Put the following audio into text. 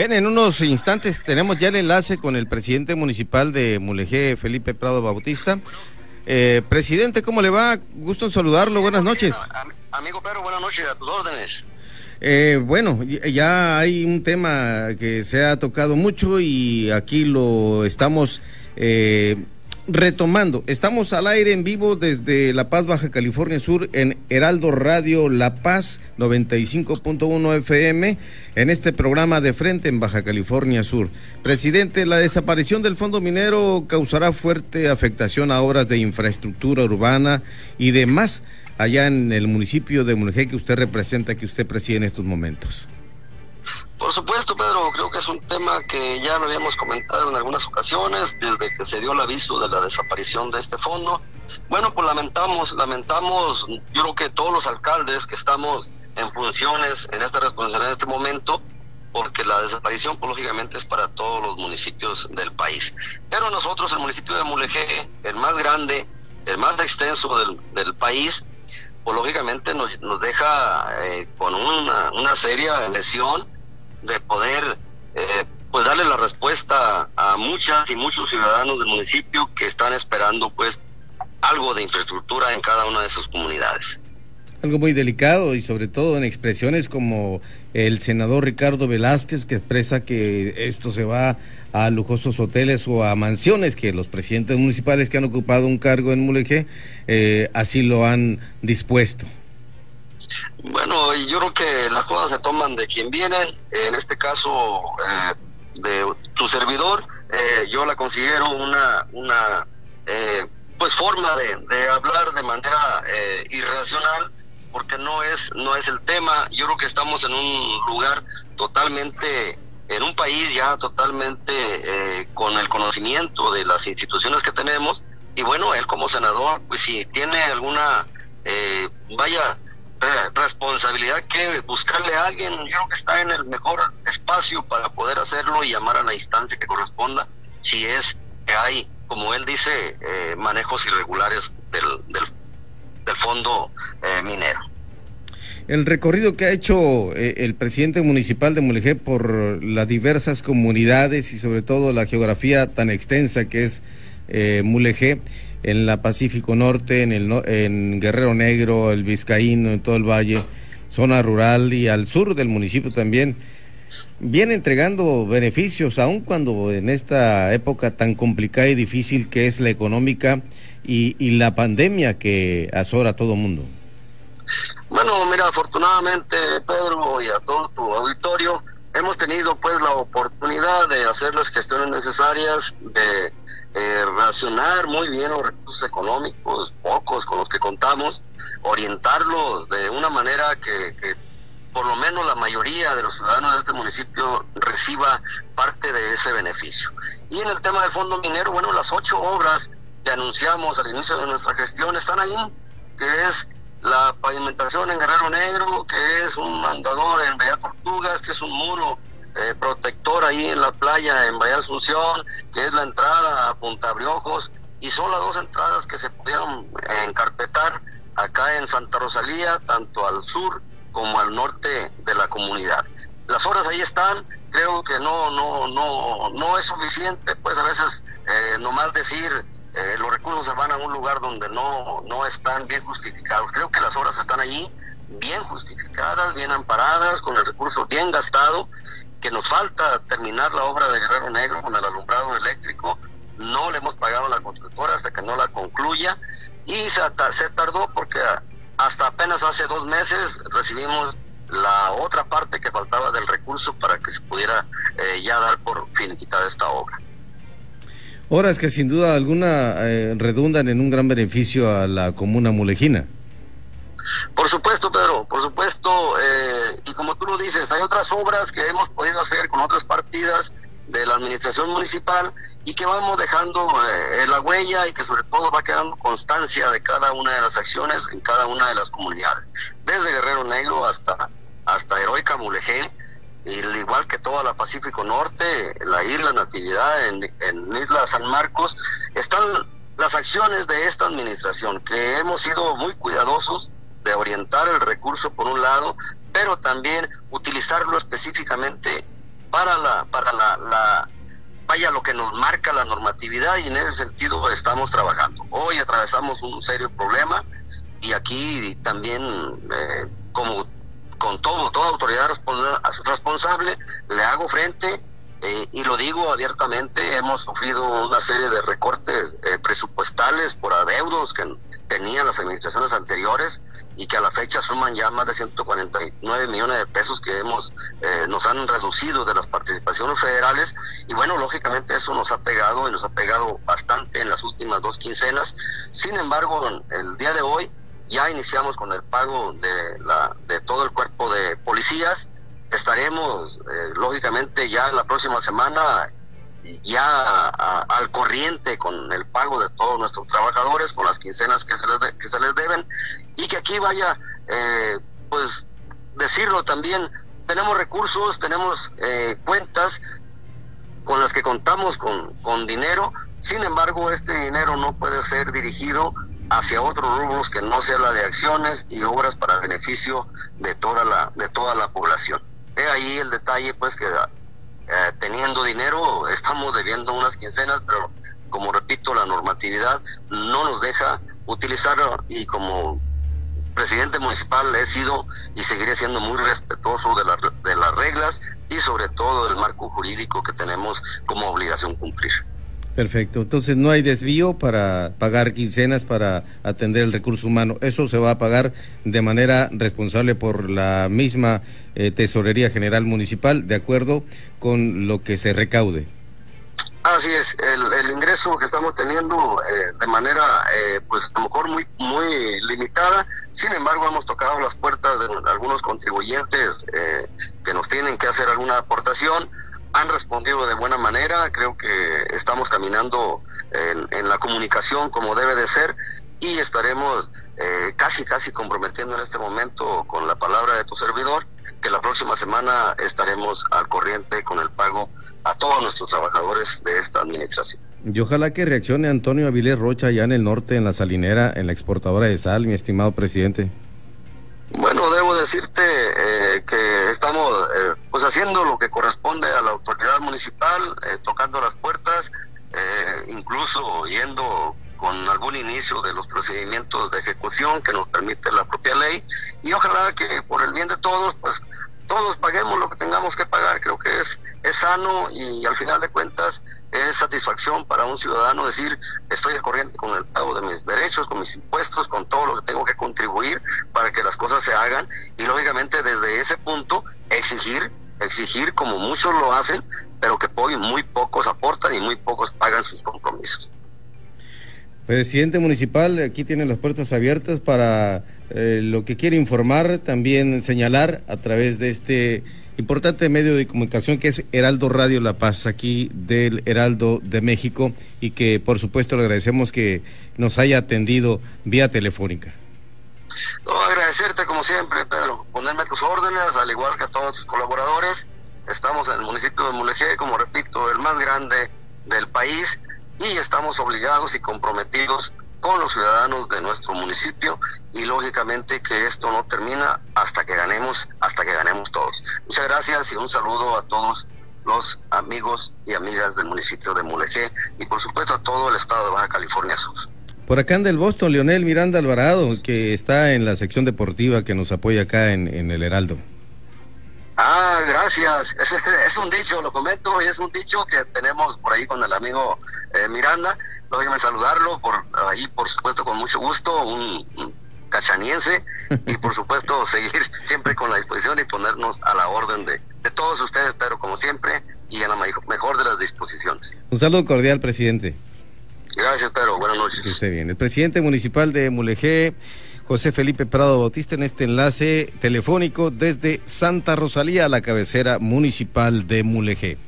Bien, en unos instantes tenemos ya el enlace con el presidente municipal de Mulegé, Felipe Prado Bautista. Eh, presidente, ¿cómo le va? Gusto en saludarlo, buenas noches. Amigo Pedro, buenas noches, a tus órdenes. Eh, bueno, ya hay un tema que se ha tocado mucho y aquí lo estamos eh, retomando. Estamos al aire en vivo desde La Paz, Baja California Sur, en Heraldo Radio La Paz 95.1 FM, en este programa de frente en Baja California Sur. Presidente, la desaparición del fondo minero causará fuerte afectación a obras de infraestructura urbana y demás allá en el municipio de Mulegé que usted representa, que usted preside en estos momentos? Por supuesto, Pedro, creo que es un tema que ya lo habíamos comentado en algunas ocasiones, desde que se dio el aviso de la desaparición de este fondo. Bueno, pues lamentamos, lamentamos, yo creo que todos los alcaldes que estamos en funciones en esta responsabilidad en este momento, porque la desaparición, pues, lógicamente, es para todos los municipios del país. Pero nosotros, el municipio de Mulegé, el más grande, el más extenso del, país, pues lógicamente nos, nos deja eh, con una, una seria lesión de poder eh, pues darle la respuesta a muchas y muchos ciudadanos del municipio que están esperando pues algo de infraestructura en cada una de sus comunidades. Algo muy delicado y sobre todo en expresiones como el senador Ricardo Velázquez que expresa que esto se va a lujosos hoteles o a mansiones que los presidentes municipales que han ocupado un cargo en Mulegé eh, así lo han dispuesto. Bueno, yo creo que las cosas se toman de quien viene, en este caso eh, de tu servidor, eh, yo la considero una, una pues forma de, hablar de manera irracional porque no es no es el tema. Yo creo que estamos en un lugar totalmente en un país ya totalmente eh, con el conocimiento de las instituciones que tenemos. Y bueno, él como senador, pues si tiene alguna, eh, vaya, responsabilidad que buscarle a alguien, yo creo que está en el mejor espacio para poder hacerlo y llamar a la instancia que corresponda, si es que hay, como él dice, eh, manejos irregulares del, del, fondo minero. El recorrido que ha hecho eh, el presidente municipal de Mulegé por las diversas comunidades y sobre todo la geografía tan extensa que es eh, Mulegé en la Pacífico Norte, en, el, en Guerrero Negro, el Vizcaíno, en todo el valle, zona rural y al sur del municipio también, viene entregando beneficios, aun cuando en esta época tan complicada y difícil que es la económica y, la pandemia que azora a todo mundo. Bueno, mira, afortunadamente, Pedro, y a todo tu auditorio, hemos tenido pues la oportunidad de hacer las gestiones necesarias, de eh, racionar muy bien los recursos económicos, pocos con los que contamos, orientarlos de una manera que, que por lo menos la mayoría de los ciudadanos de este municipio reciba parte de ese beneficio. Y en el tema del fondo minero, bueno, las ocho obras que anunciamos al inicio de nuestra gestión están ahí, que es la pavimentación en Guerrero Negro, que es un mandador en Bahía Tortugas, que es un muro eh, protector ahí en la playa en Bahía Asunción, que es la entrada a Punta Briojos, y son las dos entradas que se pudieron encarpetar acá en Santa Rosalía, tanto al sur como al norte de la comunidad. Las horas ahí están, creo que no, no, no, no es suficiente, pues a veces eh, nomás decir eh, los recursos se van a un lugar donde no, no están bien justificados. Creo que las obras están allí bien justificadas, bien amparadas, con el recurso bien gastado, que nos falta terminar la obra de Guerrero Negro con el alumbrado eléctrico. No le hemos pagado a la constructora hasta que no la concluya y se, tardó porque hasta apenas hace dos meses recibimos la otra parte que faltaba del recurso para que se pudiera eh, ya dar por finiquitada esta obra. Horas que sin duda alguna eh, redundan en un gran beneficio a la comuna mulejina. Por supuesto, Pedro, por supuesto, eh, y como tú lo dices, hay otras obras que hemos podido hacer con otras partidas de la administración municipal y que vamos dejando eh, la huella y que sobre todo va quedando constancia de cada una de las acciones en cada una de las comunidades, desde Guerrero Negro hasta, hasta Heroica Mulegé, al igual que toda la Pacífico Norte, la isla Natividad, en, en Isla San Marcos, están las acciones de esta administración, que hemos sido muy cuidadosos de orientar el recurso por un lado, pero también utilizarlo específicamente para la, para la, la vaya lo que nos marca la normatividad y en ese sentido estamos trabajando. Hoy atravesamos un serio problema y aquí también eh, como con todo, toda autoridad responsable, le hago frente eh, y lo digo abiertamente, hemos sufrido una serie de recortes eh, presupuestales por adeudos que tenían las administraciones anteriores y que a la fecha suman ya más de 149 millones de pesos que hemos eh, nos han reducido de las participaciones federales. Y bueno lógicamente eso nos ha pegado y nos ha pegado bastante en las últimas dos quincenas. Sin embargo el día de hoy ya iniciamos con el pago de la de todo el cuerpo de policías. Estaremos eh, lógicamente ya la próxima semana ya al corriente con el pago de todos nuestros trabajadores, con las quincenas que se les, que se les deben. Y que aquí vaya, eh, pues decirlo también, tenemos recursos, tenemos eh, cuentas con las que contamos con, con dinero, sin embargo este dinero no puede ser dirigido hacia otros rubros que no sea la de acciones y obras para beneficio de toda la, de toda la población ahí el detalle, pues que eh, teniendo dinero estamos debiendo unas quincenas, pero como repito, la normatividad no nos deja utilizarlo y como presidente municipal he sido y seguiré siendo muy respetuoso de, de las reglas y sobre todo del marco jurídico que tenemos como obligación cumplir. Perfecto. Entonces no hay desvío para pagar quincenas para atender el recurso humano. Eso se va a pagar de manera responsable por la misma eh, Tesorería General Municipal, de acuerdo con lo que se recaude. Así es, el, ingreso que estamos teniendo eh, de manera, eh, pues a lo mejor muy muy limitada, sin embargo hemos tocado las puertas de algunos contribuyentes que nos tienen que hacer alguna aportación, han respondido de buena manera, creo que estamos caminando en, la comunicación como debe de ser y estaremos eh, casi, casi comprometiendo en este momento con la palabra de tu servidor que la próxima semana estaremos al corriente con el pago a todos nuestros trabajadores de esta administración. Y ojalá que reaccione Antonio Avilés Rocha allá en el norte, en la salinera, en la exportadora de sal, mi estimado presidente. Decirte eh, que estamos eh, pues haciendo lo que corresponde a la autoridad municipal, eh, tocando las puertas, incluso yendo con algún inicio de los procedimientos de ejecución que nos permite la propia ley. Y ojalá que por el bien de todos pues todos paguemos lo que tengamos que pagar, creo que es, sano y al final de cuentas es satisfacción para un ciudadano decir estoy al corriente con el pago de mis derechos, con mis impuestos, con todo lo que tengo que contribuir para que las cosas se hagan y lógicamente desde ese punto exigir, exigir como muchos lo hacen, pero que muy pocos aportan y muy pocos pagan sus compromisos. Presidente municipal, aquí tiene las puertas abiertas para eh, lo que quiere informar, también señalar a través de este importante medio de comunicación que es Heraldo Radio La Paz, aquí del Heraldo de México, y que por supuesto le agradecemos que nos haya atendido vía telefónica. No, agradecerte como siempre, Pedro, ponerme tus órdenes, al igual que a todos tus colaboradores. Estamos en el municipio de Mulegé, como repito, el más grande del país y estamos obligados y comprometidos con los ciudadanos de nuestro municipio y lógicamente que esto no termina hasta que ganemos, hasta que ganemos todos. Muchas gracias y un saludo a todos los amigos y amigas del municipio de Mulegé y por supuesto a todo el estado de Baja California Sur. Por acá anda el Boston, Leonel Miranda Alvarado, que está en la sección deportiva que nos apoya acá en, en el Heraldo. Ah, gracias. Es, es, un dicho, lo comento, y es un dicho que tenemos por ahí con el amigo eh, Miranda. Déjame saludarlo, por ahí, por supuesto, con mucho gusto, un, cachaniense, y por supuesto, seguir siempre con la disposición y ponernos a la orden de, de todos ustedes, pero como siempre, y a la mejor de las disposiciones. Un saludo cordial, presidente. Gracias, Pedro. Buenas noches. Que esté bien. El presidente municipal de Mulegé. José Felipe Prado Bautista en este enlace telefónico desde Santa Rosalía, la cabecera municipal de Mulegé.